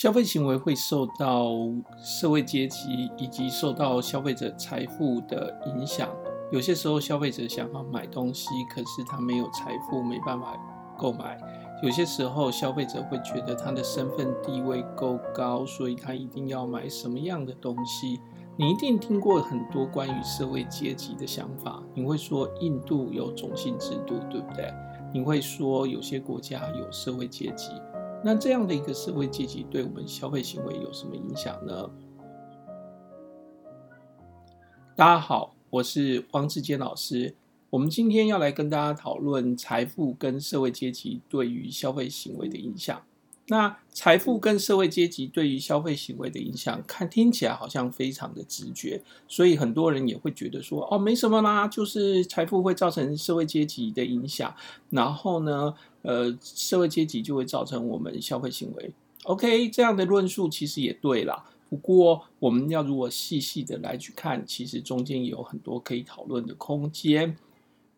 消费行为会受到社会阶级以及受到消费者财富的影响。有些时候，消费者想要买东西，可是他没有财富，没办法购买。有些时候，消费者会觉得他的身份地位够高，所以他一定要买什么样的东西。你一定听过很多关于社会阶级的想法。你会说印度有种姓制度，对不对？你会说有些国家有社会阶级。那这样的一个社会阶级对我们消费行为有什么影响呢？大家好，我是汪志坚老师。我们今天要来跟大家讨论财富跟社会阶级对于消费行为的影响。那财富跟社会阶级对于消费行为的影响，看听起来好像非常的直觉，所以很多人也会觉得说，哦，没什么啦，就是财富会造成社会阶级的影响，然后呢，呃，社会阶级就会造成我们消费行为。OK，这样的论述其实也对啦。不过我们要如果细细的来去看，其实中间有很多可以讨论的空间。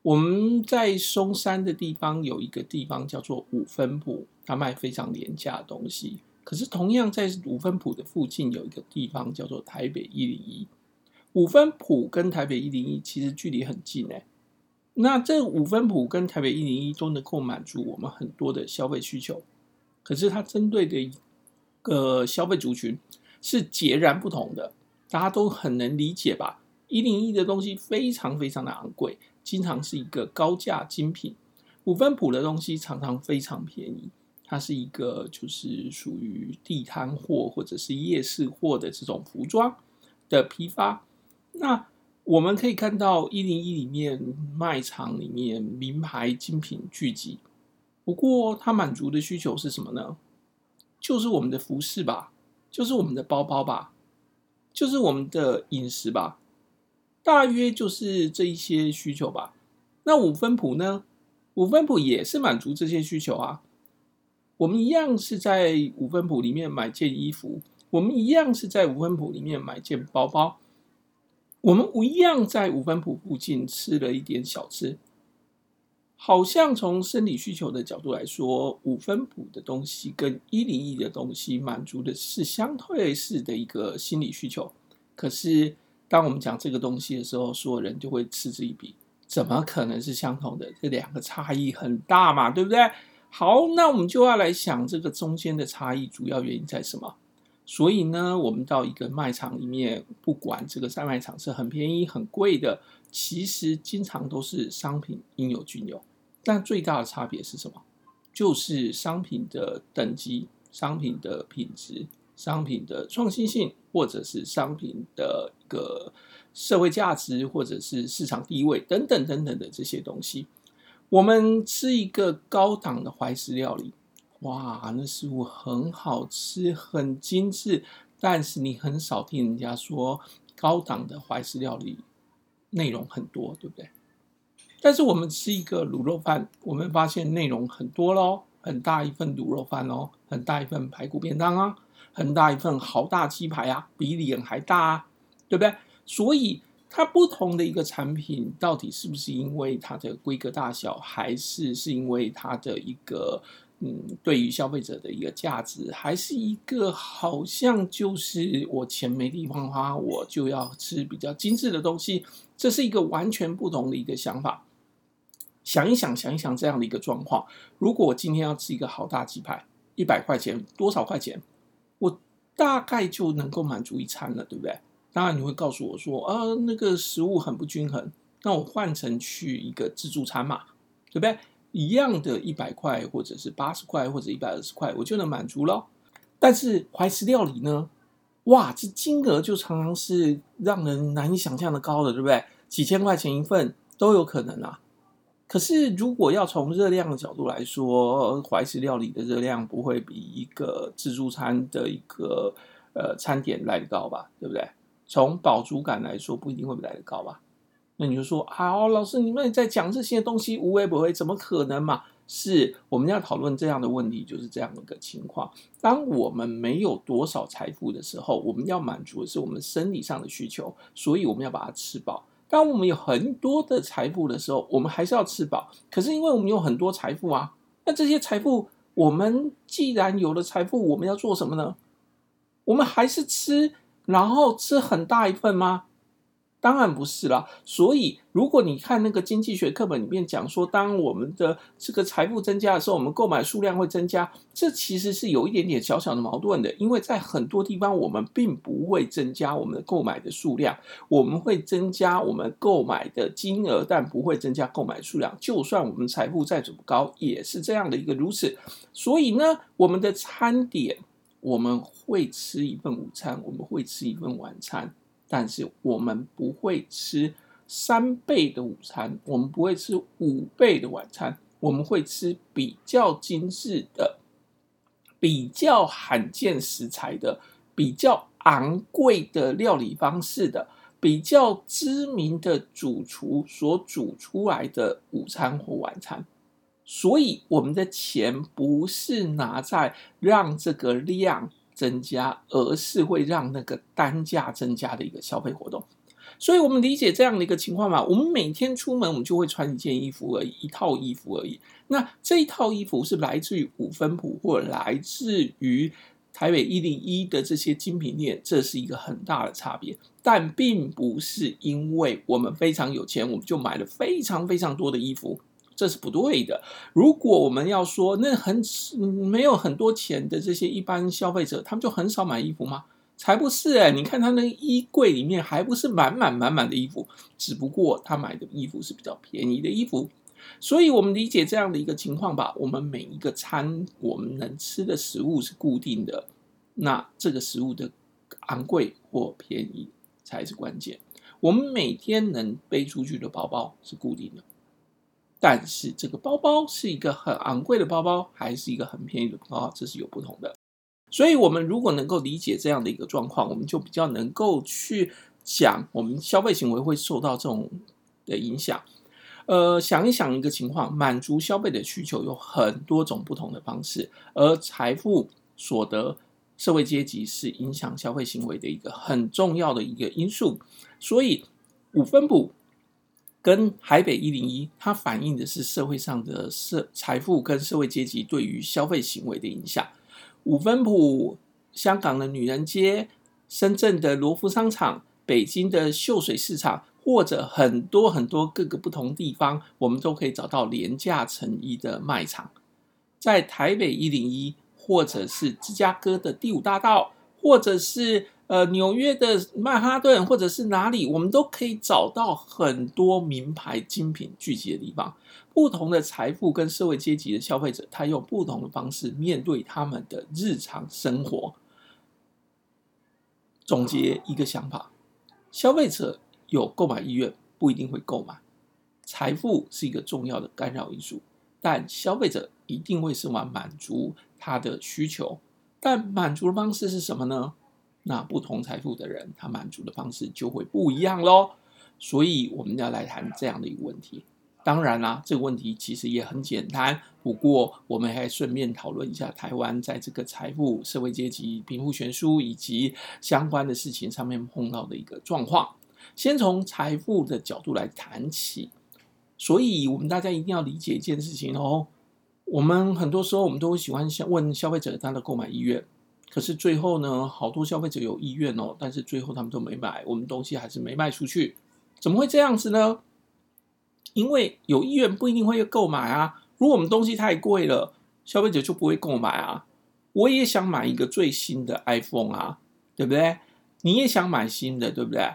我们在松山的地方有一个地方叫做五分埔，它卖非常廉价的东西。可是同样在五分埔的附近有一个地方叫做台北一零一。五分埔跟台北一零一其实距离很近哎，那这五分埔跟台北一零一都能够满足我们很多的消费需求。可是它针对的一个消费族群是截然不同的，大家都很能理解吧？一零一的东西非常非常的昂贵。经常是一个高价精品，五分埔的东西常常非常便宜。它是一个就是属于地摊货或者是夜市货的这种服装的批发。那我们可以看到一零一里面卖场里面名牌精品聚集，不过它满足的需求是什么呢？就是我们的服饰吧，就是我们的包包吧，就是我们的饮食吧。大约就是这一些需求吧。那五分埔呢？五分埔也是满足这些需求啊。我们一样是在五分埔里面买件衣服，我们一样是在五分埔里面买件包包，我们一样在五分埔附近吃了一点小吃。好像从生理需求的角度来说，五分埔的东西跟一零一的东西满足的是相对式的一个心理需求，可是。当我们讲这个东西的时候，所有人就会嗤之以鼻，怎么可能是相同的？这两个差异很大嘛，对不对？好，那我们就要来想这个中间的差异主要原因在什么？所以呢，我们到一个卖场里面，不管这个在卖场是很便宜、很贵的，其实经常都是商品应有尽有，但最大的差别是什么？就是商品的等级、商品的品质。商品的创新性，或者是商品的一个社会价值，或者是市场地位等等等等的这些东西，我们吃一个高档的怀石料理，哇，那食物很好吃，很精致，但是你很少听人家说高档的怀石料理内容很多，对不对？但是我们吃一个卤肉饭，我们发现内容很多喽，很大一份卤肉饭哦，很大一份排骨便当啊。很大一份豪大鸡排啊，比脸还大啊，对不对？所以它不同的一个产品，到底是不是因为它的规格大小，还是是因为它的一个嗯，对于消费者的一个价值，还是一个好像就是我钱没地方花，我就要吃比较精致的东西，这是一个完全不同的一个想法。想一想，想一想这样的一个状况，如果我今天要吃一个豪大鸡排，一百块钱，多少块钱？大概就能够满足一餐了，对不对？当然你会告诉我说，啊，那个食物很不均衡，那我换成去一个自助餐嘛，对不对？一样的一百块，或者是八十块，或者一百二十块，我就能满足了。但是怀石料理呢？哇，这金额就常常是让人难以想象的高的，对不对？几千块钱一份都有可能啊。可是，如果要从热量的角度来说，怀石料理的热量不会比一个自助餐的一个呃餐点来得高吧？对不对？从饱足感来说，不一定会来得高吧？那你就说，好，老师，你们在讲这些东西，无微不为，怎么可能嘛？是我们要讨论这样的问题，就是这样的一个情况。当我们没有多少财富的时候，我们要满足的是我们生理上的需求，所以我们要把它吃饱。当我们有很多的财富的时候，我们还是要吃饱。可是因为我们有很多财富啊，那这些财富，我们既然有了财富，我们要做什么呢？我们还是吃，然后吃很大一份吗？当然不是啦，所以如果你看那个经济学课本里面讲说，当我们的这个财富增加的时候，我们购买数量会增加，这其实是有一点点小小的矛盾的，因为在很多地方我们并不会增加我们的购买的数量，我们会增加我们购买的金额，但不会增加购买数量。就算我们财富再怎么高，也是这样的一个如此。所以呢，我们的餐点，我们会吃一份午餐，我们会吃一份晚餐。但是我们不会吃三倍的午餐，我们不会吃五倍的晚餐，我们会吃比较精致的、比较罕见食材的、比较昂贵的料理方式的、比较知名的主厨所煮出来的午餐或晚餐。所以，我们的钱不是拿在让这个量。增加，而是会让那个单价增加的一个消费活动，所以我们理解这样的一个情况嘛。我们每天出门，我们就会穿一件衣服而已，一套衣服而已。那这一套衣服是来自于五分埔，或来自于台北一零一的这些精品店，这是一个很大的差别。但并不是因为我们非常有钱，我们就买了非常非常多的衣服。这是不对的。如果我们要说那很没有很多钱的这些一般消费者，他们就很少买衣服吗？才不是哎！你看他那衣柜里面还不是满满满满的衣服，只不过他买的衣服是比较便宜的衣服。所以，我们理解这样的一个情况吧。我们每一个餐，我们能吃的食物是固定的，那这个食物的昂贵或便宜才是关键。我们每天能背出去的包包是固定的。但是这个包包是一个很昂贵的包包，还是一个很便宜的包包，这是有不同的。所以，我们如果能够理解这样的一个状况，我们就比较能够去讲我们消费行为会受到这种的影响。呃，想一想一个情况，满足消费的需求有很多种不同的方式，而财富、所得、社会阶级是影响消费行为的一个很重要的一个因素。所以，五分埔。跟台北一零一，它反映的是社会上的社财富跟社会阶级对于消费行为的影响。五分埔、香港的女人街、深圳的罗浮商场、北京的秀水市场，或者很多很多各个不同地方，我们都可以找到廉价成衣的卖场。在台北一零一，或者是芝加哥的第五大道，或者是。呃，纽约的曼哈顿，或者是哪里，我们都可以找到很多名牌精品聚集的地方。不同的财富跟社会阶级的消费者，他用不同的方式面对他们的日常生活。总结一个想法：消费者有购买意愿，不一定会购买。财富是一个重要的干扰因素，但消费者一定会希望满足他的需求。但满足的方式是什么呢？那不同财富的人，他满足的方式就会不一样喽。所以我们要来谈这样的一个问题。当然啦，这个问题其实也很简单。不过我们还顺便讨论一下台湾在这个财富、社会阶级、贫富悬殊以及相关的事情上面碰到的一个状况。先从财富的角度来谈起。所以我们大家一定要理解一件事情哦。我们很多时候我们都会喜欢问消费者他的购买意愿。可是最后呢，好多消费者有意愿哦，但是最后他们都没买，我们东西还是没卖出去，怎么会这样子呢？因为有意愿不一定会购买啊。如果我们东西太贵了，消费者就不会购买啊。我也想买一个最新的 iPhone 啊，对不对？你也想买新的，对不对？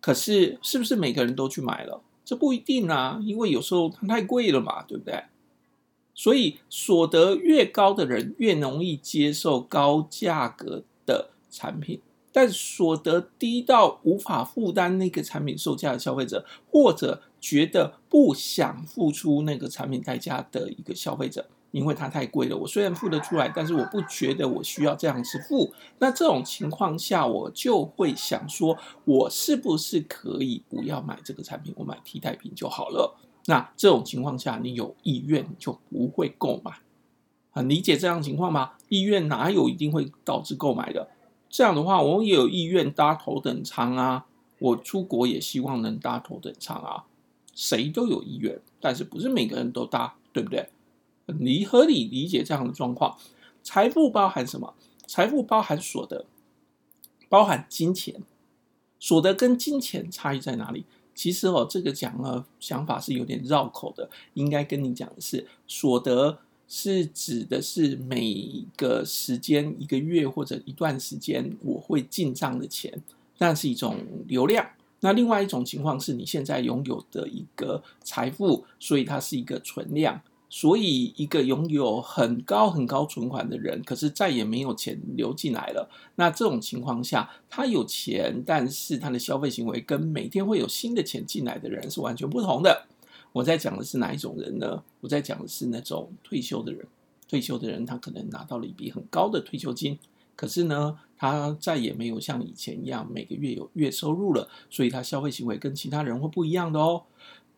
可是是不是每个人都去买了？这不一定啊，因为有时候它太贵了嘛，对不对？所以，所得越高的人越容易接受高价格的产品，但所得低到无法负担那个产品售价的消费者，或者觉得不想付出那个产品代价的一个消费者，因为它太贵了，我虽然付得出来，但是我不觉得我需要这样子付。那这种情况下，我就会想说，我是不是可以不要买这个产品，我买替代品就好了。那这种情况下，你有意愿就不会购买，很理解这样情况吗？意愿哪有一定会导致购买的？这样的话，我也有意愿搭头等舱啊，我出国也希望能搭头等舱啊，谁都有意愿，但是不是每个人都搭，对不对？你合理理解这样的状况。财富包含什么？财富包含所得，包含金钱。所得跟金钱差异在哪里？其实哦，这个讲了想法是有点绕口的。应该跟你讲的是，所得是指的是每个时间、一个月或者一段时间我会进账的钱，那是一种流量。那另外一种情况是你现在拥有的一个财富，所以它是一个存量。所以，一个拥有很高很高存款的人，可是再也没有钱流进来了。那这种情况下，他有钱，但是他的消费行为跟每天会有新的钱进来的人是完全不同的。我在讲的是哪一种人呢？我在讲的是那种退休的人。退休的人，他可能拿到了一笔很高的退休金，可是呢，他再也没有像以前一样每个月有月收入了，所以他消费行为跟其他人会不一样的哦。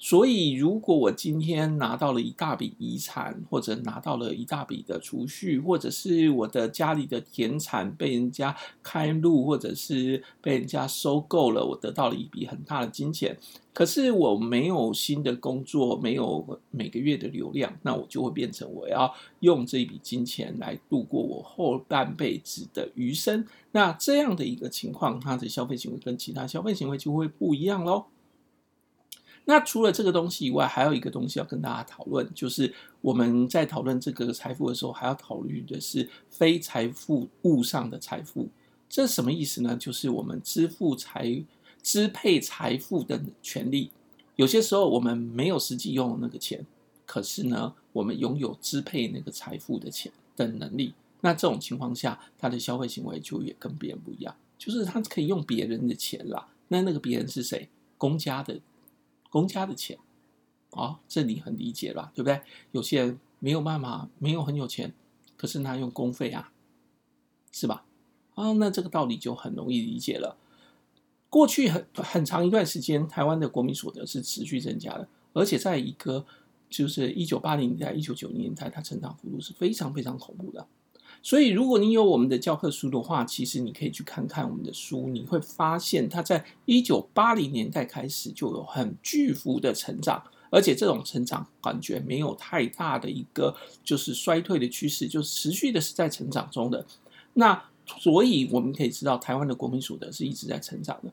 所以，如果我今天拿到了一大笔遗产，或者拿到了一大笔的储蓄，或者是我的家里的田产被人家开路，或者是被人家收购了，我得到了一笔很大的金钱，可是我没有新的工作，没有每个月的流量，那我就会变成我要用这一笔金钱来度过我后半辈子的余生。那这样的一个情况，他的消费行为跟其他消费行为就会不一样喽。那除了这个东西以外，还有一个东西要跟大家讨论，就是我们在讨论这个财富的时候，还要考虑的是非财富物上的财富。这什么意思呢？就是我们支付财支配财富的权利。有些时候我们没有实际用那个钱，可是呢，我们拥有支配那个财富的钱的能力。那这种情况下，他的消费行为就也跟别人不一样，就是他可以用别人的钱啦。那那个别人是谁？公家的。公家的钱，啊、哦，这你很理解吧？对不对？有些人没有办法，没有很有钱，可是他用公费啊，是吧？啊、那这个道理就很容易理解了。过去很很长一段时间，台湾的国民所得是持续增加的，而且在一个就是一九八零年代、一九九零年代，它成长幅度是非常非常恐怖的。所以，如果你有我们的教科书的话，其实你可以去看看我们的书，你会发现它在一九八零年代开始就有很巨幅的成长，而且这种成长感觉没有太大的一个就是衰退的趋势，就持续的是在成长中的。那所以我们可以知道，台湾的国民所得是一直在成长的。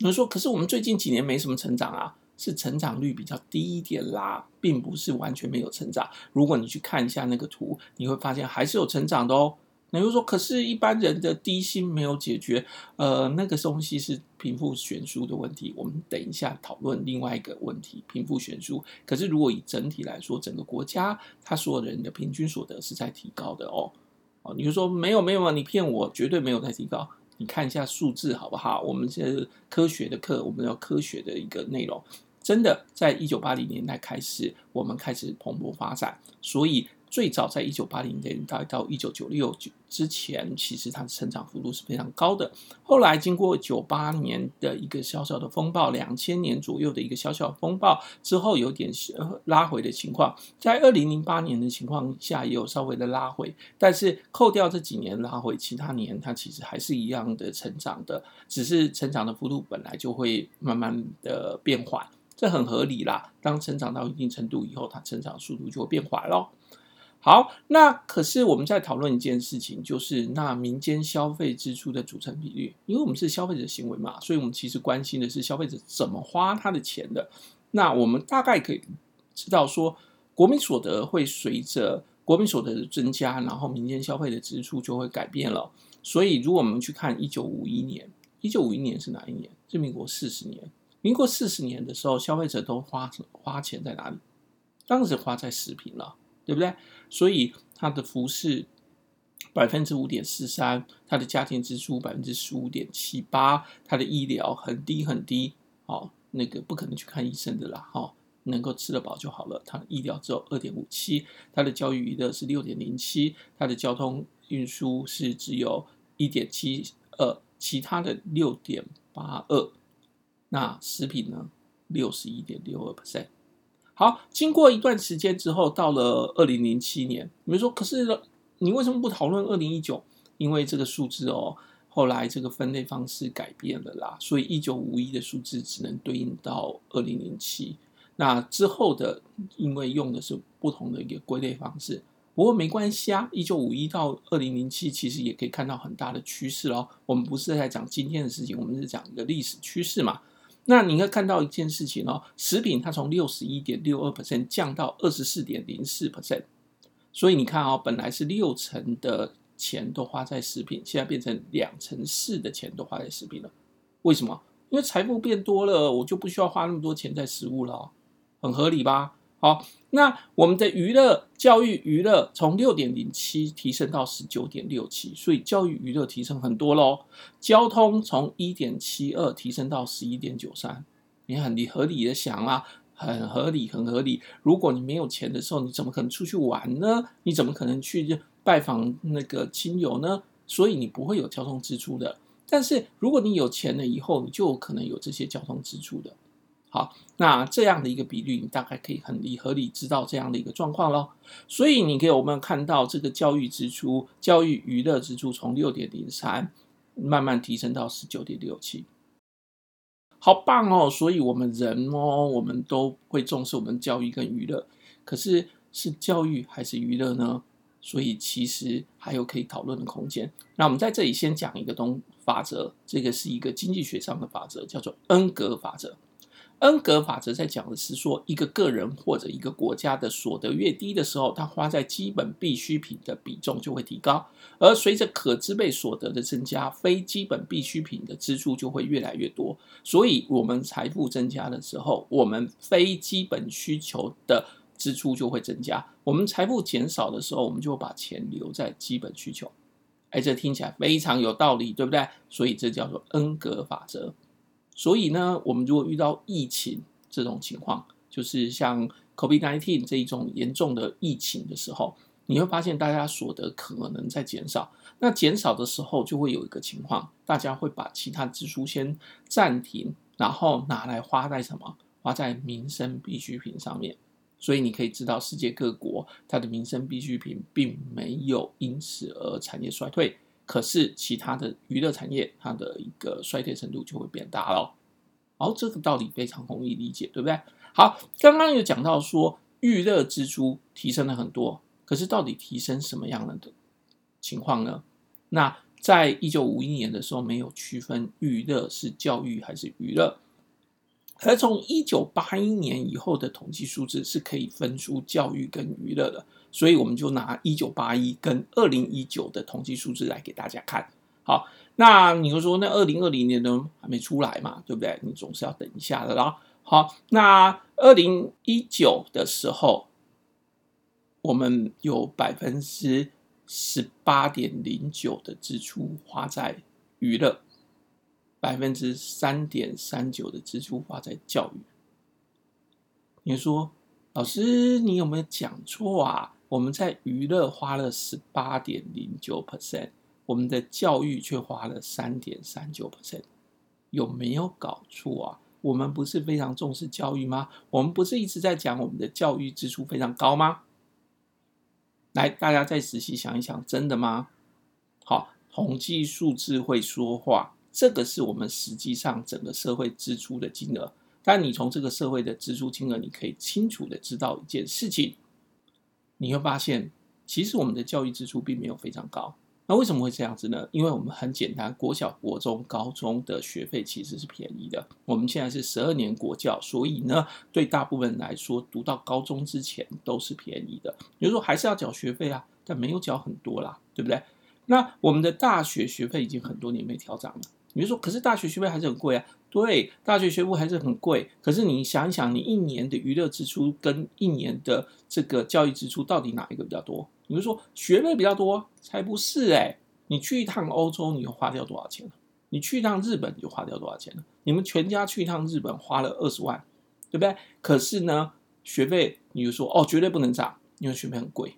有人说，可是我们最近几年没什么成长啊。是成长率比较低一点啦，并不是完全没有成长。如果你去看一下那个图，你会发现还是有成长的哦。那就说，可是一般人的低薪没有解决，呃，那个东西是贫富悬殊的问题。我们等一下讨论另外一个问题，贫富悬殊。可是如果以整体来说，整个国家他所有人的平均所得是在提高的哦。哦，你就说没有没有，你骗我，绝对没有在提高。你看一下数字好不好？我们是科学的课，我们要科学的一个内容。真的，在一九八零年代开始，我们开始蓬勃发展，所以。最早在一九八零年代到一九九六之前，其实它的成长幅度是非常高的。后来经过九八年的一个小小的风暴，两千年左右的一个小小风暴之后，有点拉回的情况。在二零零八年的情况下，也有稍微的拉回，但是扣掉这几年拉回，其他年它其实还是一样的成长的，只是成长的幅度本来就会慢慢的变缓，这很合理啦。当成长到一定程度以后，它成长速度就会变缓喽。好，那可是我们在讨论一件事情，就是那民间消费支出的组成比率，因为我们是消费者行为嘛，所以我们其实关心的是消费者怎么花他的钱的。那我们大概可以知道说，国民所得会随着国民所得的增加，然后民间消费的支出就会改变了。所以，如果我们去看一九五一年，一九五一年是哪一年？是民国四十年。民国四十年的时候，消费者都花花钱在哪里？当时花在食品了。对不对？所以他的服饰百分之五点四三，他的家庭支出百分之十五点七八，他的医疗很低很低，哦，那个不可能去看医生的啦，哦，能够吃得饱就好了。他的医疗只有二点五七，他的教育娱乐是六点零七，他的交通运输是只有一点七二，其他的六点八二，那食品呢，六十一点六二 percent。好，经过一段时间之后，到了二零零七年，你们说，可是你为什么不讨论二零一九？因为这个数字哦，后来这个分类方式改变了啦，所以一九五一的数字只能对应到二零零七。那之后的，因为用的是不同的一个归类方式，不过没关系啊，一九五一到二零零七，其实也可以看到很大的趋势哦。我们不是在讲今天的事情，我们是讲一个历史趋势嘛。那你会看到一件事情哦，食品它从六十一点六二 percent 降到二十四点零四 percent，所以你看哦，本来是六成的钱都花在食品，现在变成两成四的钱都花在食品了。为什么？因为财富变多了，我就不需要花那么多钱在食物了，很合理吧？好，那我们的娱乐、教育、娱乐从六点零七提升到十九点六七，所以教育娱乐提升很多喽。交通从一点七二提升到十一点九三，你很你合理的想啊，很合理，很合理。如果你没有钱的时候，你怎么可能出去玩呢？你怎么可能去拜访那个亲友呢？所以你不会有交通支出的。但是如果你有钱了以后，你就有可能有这些交通支出的。好，那这样的一个比率，你大概可以很理合理知道这样的一个状况咯。所以你给我们看到这个教育支出、教育娱乐支出从六点零三慢慢提升到十九点六七，好棒哦！所以我们人哦，我们都会重视我们教育跟娱乐。可是是教育还是娱乐呢？所以其实还有可以讨论的空间。那我们在这里先讲一个东法则，这个是一个经济学上的法则，叫做恩格法则。恩格法则在讲的是说，一个个人或者一个国家的所得越低的时候，他花在基本必需品的比重就会提高；而随着可支配所得的增加，非基本必需品的支出就会越来越多。所以，我们财富增加的时候，我们非基本需求的支出就会增加；我们财富减少的时候，我们就会把钱留在基本需求。哎，这听起来非常有道理，对不对？所以这叫做恩格法则。所以呢，我们如果遇到疫情这种情况，就是像 COVID-19 这一种严重的疫情的时候，你会发现大家所得可能在减少。那减少的时候，就会有一个情况，大家会把其他支出先暂停，然后拿来花在什么？花在民生必需品上面。所以你可以知道，世界各国它的民生必需品并没有因此而产业衰退。可是其他的娱乐产业，它的一个衰退程度就会变大了。好，这个道理非常容易理解，对不对？好，刚刚有讲到说娱乐支出提升了很多，可是到底提升什么样的情况呢？那在一九五一年的时候，没有区分娱乐是教育还是娱乐。而从一九八一年以后的统计数字是可以分出教育跟娱乐的，所以我们就拿一九八一跟二零一九的统计数字来给大家看。好，那你会说，那二零二零年呢还没出来嘛？对不对？你总是要等一下的啦。好，那二零一九的时候，我们有百分之十八点零九的支出花在娱乐。百分之三点三九的支出花在教育。你说，老师，你有没有讲错啊？我们在娱乐花了十八点零九 percent，我们的教育却花了三点三九 percent，有没有搞错啊？我们不是非常重视教育吗？我们不是一直在讲我们的教育支出非常高吗？来，大家再仔细想一想，真的吗？好，统计数字会说话。这个是我们实际上整个社会支出的金额，但你从这个社会的支出金额，你可以清楚的知道一件事情，你会发现，其实我们的教育支出并没有非常高。那为什么会这样子呢？因为我们很简单，国小、国中、高中的学费其实是便宜的。我们现在是十二年国教，所以呢，对大部分人来说，读到高中之前都是便宜的。比如说还是要缴学费啊，但没有缴很多啦，对不对？那我们的大学学费已经很多年没调涨了。比如说，可是大学学费还是很贵啊。对，大学学费还是很贵。可是你想一想，你一年的娱乐支出跟一年的这个教育支出，到底哪一个比较多？比如说学费比较多，才不是哎、你去一趟欧洲，你又花掉多少钱？你去一趟日本，你就花掉多少钱了？你们全家去一趟日本花了二十万，对不对？可是呢，学费你就说哦，绝对不能涨，因为学费很贵。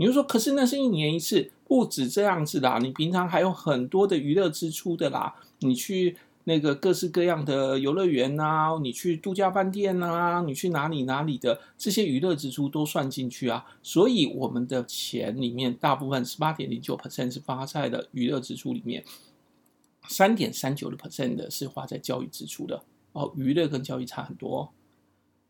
你就说，可是那是一年一次，不止这样子啦。你平常还有很多的娱乐支出的啦。你去那个各式各样的游乐园呐，你去度假饭店呐，你去哪里哪里的这些娱乐支出都算进去啊。所以我们的钱里面大部分十八点零九 percent 是花在了娱乐支出里面，三点三九的 percent 的是花在教育支出的。哦，娱乐跟教育差很多。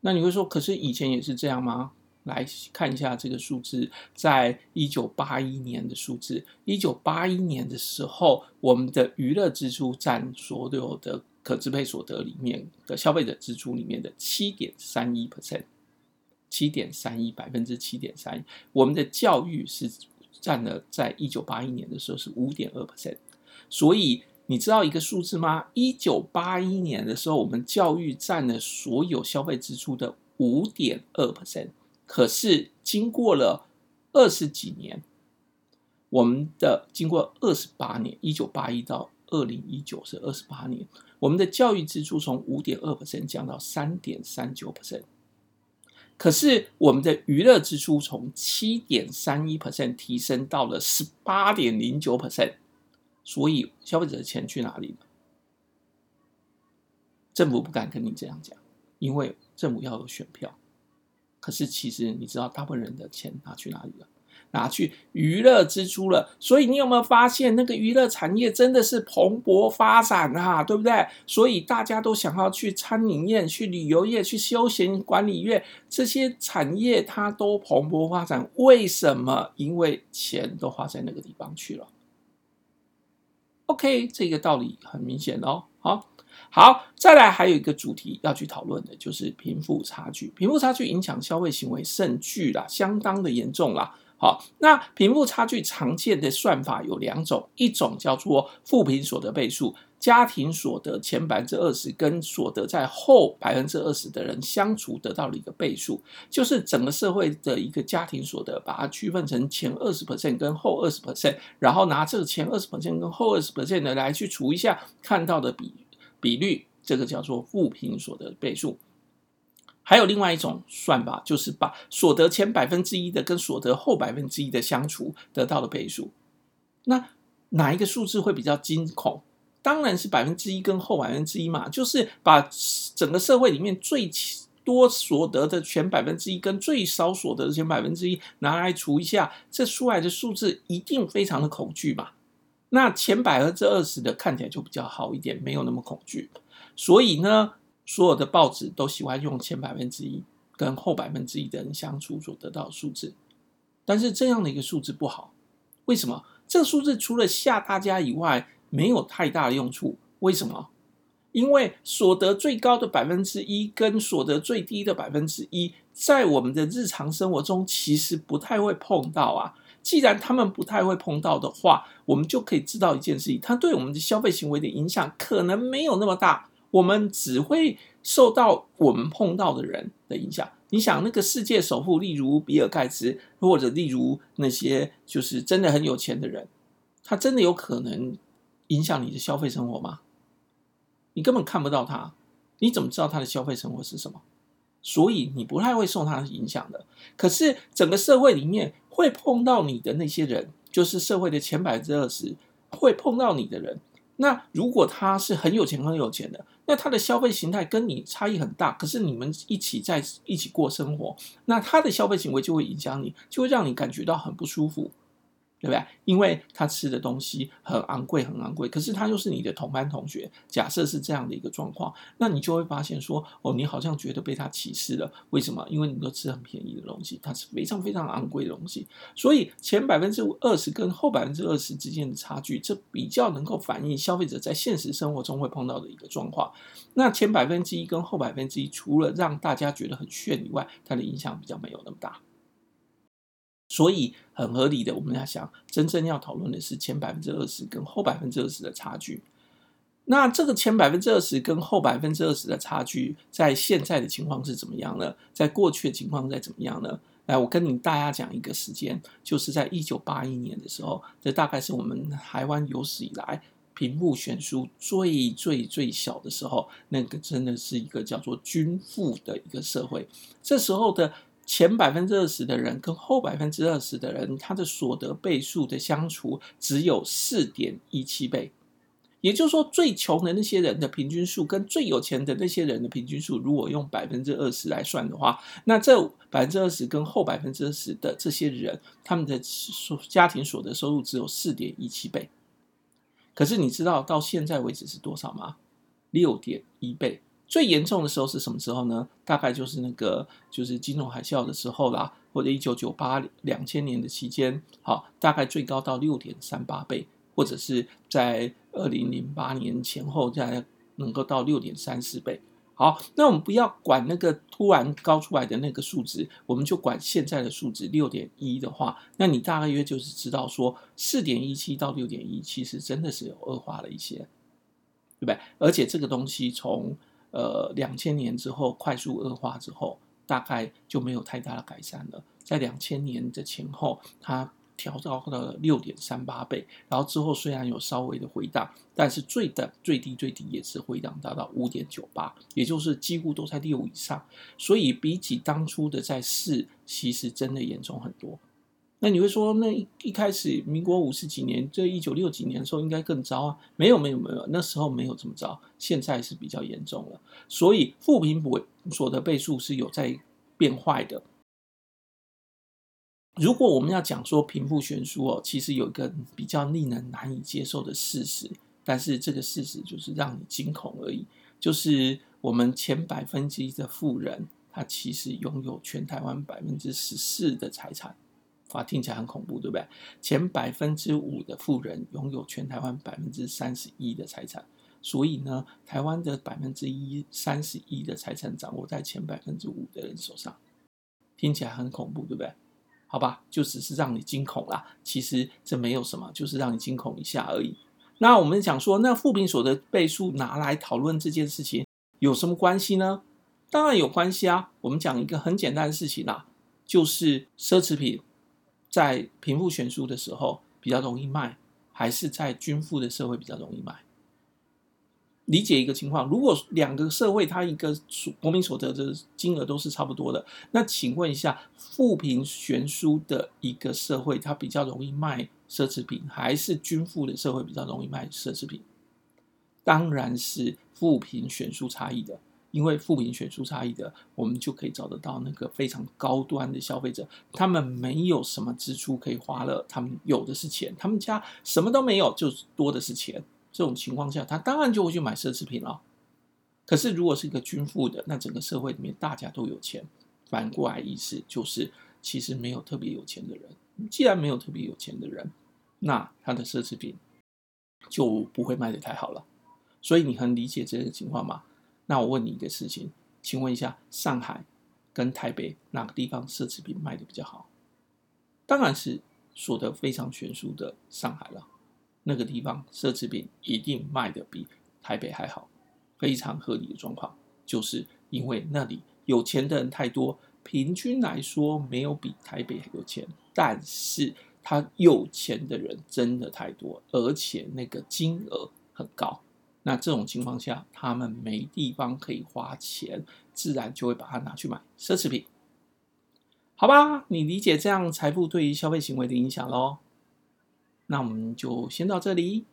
那你会说，可是以前也是这样吗？来看一下这个数字，在一九八一年的数字，一九八一年的时候，我们的娱乐支出占所有的可支配所得里面的消费者支出里面的七点三一 percent，七点三一百分之七点三一。我们的教育是占了，在一九八一年的时候是五点二 percent，所以你知道一个数字吗？一九八一年的时候，我们教育占了所有消费支出的五点二 percent。可是经过了二十几年，我们的经过二十八年，一九八一到二零一九是二十八年，我们的教育支出从五点二 percent 降到三点三九 percent。可是我们的娱乐支出从七点三一 percent 提升到了十八点零九 percent。所以消费者的钱去哪里了？政府不敢跟你这样讲，因为政府要有选票。可是，其实你知道，大部分人的钱拿去哪里了？拿去娱乐支出了。所以，你有没有发现，那个娱乐产业真的是蓬勃发展啊？对不对？所以，大家都想要去餐饮业、去旅游业、去休闲管理业这些产业，它都蓬勃发展。为什么？因为钱都花在那个地方去了。OK，这个道理很明显哦。好。好，再来还有一个主题要去讨论的，就是贫富差距。贫富差距影响消费行为甚巨啦，相当的严重啦。好，那贫富差距常见的算法有两种，一种叫做富贫所得倍数，家庭所得前百分之二十跟所得在后百分之二十的人相除得到了一个倍数，就是整个社会的一个家庭所得，把它区分成前二十 percent 跟后二十 percent，然后拿这个前二十 percent 跟后二十 percent 的来去除一下，看到的比。比率，这个叫做富贫所得倍数，还有另外一种算法，就是把所得前百分之一的跟所得后百分之一的相除得到的倍数。那哪一个数字会比较惊恐？当然是百分之一跟后百分之一嘛，就是把整个社会里面最多所得的前百分之一跟最少所得的前百分之一拿来除一下，这出来的数字一定非常的恐惧嘛。那前百分之二十的看起来就比较好一点，没有那么恐惧。所以呢，所有的报纸都喜欢用前百分之一跟后百分之一的人相处所得到的数字。但是这样的一个数字不好，为什么？这个数字除了吓大家以外，没有太大的用处。为什么？因为所得最高的百分之一跟所得最低的百分之一，在我们的日常生活中其实不太会碰到啊。既然他们不太会碰到的话，我们就可以知道一件事情：它对我们的消费行为的影响可能没有那么大。我们只会受到我们碰到的人的影响。你想，那个世界首富，例如比尔盖茨，或者例如那些就是真的很有钱的人，他真的有可能影响你的消费生活吗？你根本看不到他，你怎么知道他的消费生活是什么？所以你不太会受他的影响的。可是整个社会里面会碰到你的那些人，就是社会的前百分之二十会碰到你的人。那如果他是很有钱很有钱的，那他的消费形态跟你差异很大，可是你们一起在一起过生活，那他的消费行为就会影响你，就会让你感觉到很不舒服。对不对？因为他吃的东西很昂贵，很昂贵。可是他又是你的同班同学，假设是这样的一个状况，那你就会发现说，哦，你好像觉得被他歧视了。为什么？因为你都吃很便宜的东西，它是非常非常昂贵的东西。所以前百分之二十跟后百分之二十之间的差距，这比较能够反映消费者在现实生活中会碰到的一个状况。那前百分之一跟后百分之一，除了让大家觉得很炫以外，它的影响比较没有那么大。所以很合理的，我们要想，真正要讨论的是前百分之二十跟后百分之二十的差距。那这个前百分之二十跟后百分之二十的差距，在现在的情况是怎么样呢？在过去的情况再怎么样呢？来，我跟你大家讲一个时间，就是在一九八一年的时候，这大概是我们台湾有史以来贫富悬殊最最最小的时候，那个真的是一个叫做均富的一个社会。这时候的。前百分之二十的人跟后百分之二十的人，他的所得倍数的相除只有四点一七倍，也就是说，最穷的那些人的平均数跟最有钱的那些人的平均数，如果用百分之二十来算的话，那这百分之二十跟后百分之二十的这些人，他们的所家庭所得收入只有四点一七倍。可是你知道到现在为止是多少吗？六点一倍。最严重的时候是什么时候呢？大概就是那个就是金融海啸的时候啦，或者一九九八两千年的期间，好，大概最高到六点三八倍，或者是在二零零八年前后再能够到六点三四倍。好，那我们不要管那个突然高出来的那个数值，我们就管现在的数值六点一的话，那你大概约就是知道说四点一七到六点一，其实真的是有恶化了一些，对不对？而且这个东西从呃两千年之后快速恶化之后，大概就没有太大的改善了。在两千年的前后，它。调到了六点三八倍，然后之后虽然有稍微的回档，但是最的最低最低也是回档达到五点九八，也就是几乎都在六以上，所以比起当初的在四，其实真的严重很多。那你会说，那一开始民国五十几年，这一九六几年的时候应该更糟啊？没有没有没有，那时候没有这么糟，现在是比较严重了。所以负评所得倍数是有在变坏的。如果我们要讲说贫富悬殊哦，其实有一个比较令人难以接受的事实，但是这个事实就是让你惊恐而已。就是我们前百分之一的富人，他其实拥有全台湾百分之十四的财产，哇，听起来很恐怖，对不对？前百分之五的富人拥有全台湾百分之三十一的财产，所以呢，台湾的百分之一三十一的财产掌握在前百分之五的人手上，听起来很恐怖，对不对？好吧，就只是让你惊恐啦。其实这没有什么，就是让你惊恐一下而已。那我们讲说，那负评所得倍数拿来讨论这件事情有什么关系呢？当然有关系啊。我们讲一个很简单的事情啦，就是奢侈品在贫富悬殊的时候比较容易卖，还是在均富的社会比较容易卖？理解一个情况，如果两个社会它一个国民所得的金额都是差不多的，那请问一下，富贫悬殊的一个社会，它比较容易卖奢侈品，还是均富的社会比较容易卖奢侈品？当然是富贫悬殊差异的，因为负评悬殊差异的，我们就可以找得到那个非常高端的消费者，他们没有什么支出可以花了，他们有的是钱，他们家什么都没有，就多的是钱。这种情况下，他当然就会去买奢侈品了。可是，如果是一个均富的，那整个社会里面大家都有钱。反过来意思就是，其实没有特别有钱的人。既然没有特别有钱的人，那他的奢侈品就不会卖得太好了。所以，你很理解这个情况吗？那我问你一个事情，请问一下，上海跟台北哪个地方奢侈品卖得比较好？当然是所得非常悬殊的上海了。那个地方奢侈品一定卖得比台北还好，非常合理的状况，就是因为那里有钱的人太多，平均来说没有比台北有钱，但是他有钱的人真的太多，而且那个金额很高，那这种情况下，他们没地方可以花钱，自然就会把它拿去买奢侈品，好吧？你理解这样财富对于消费行为的影响喽？那我们就先到这里。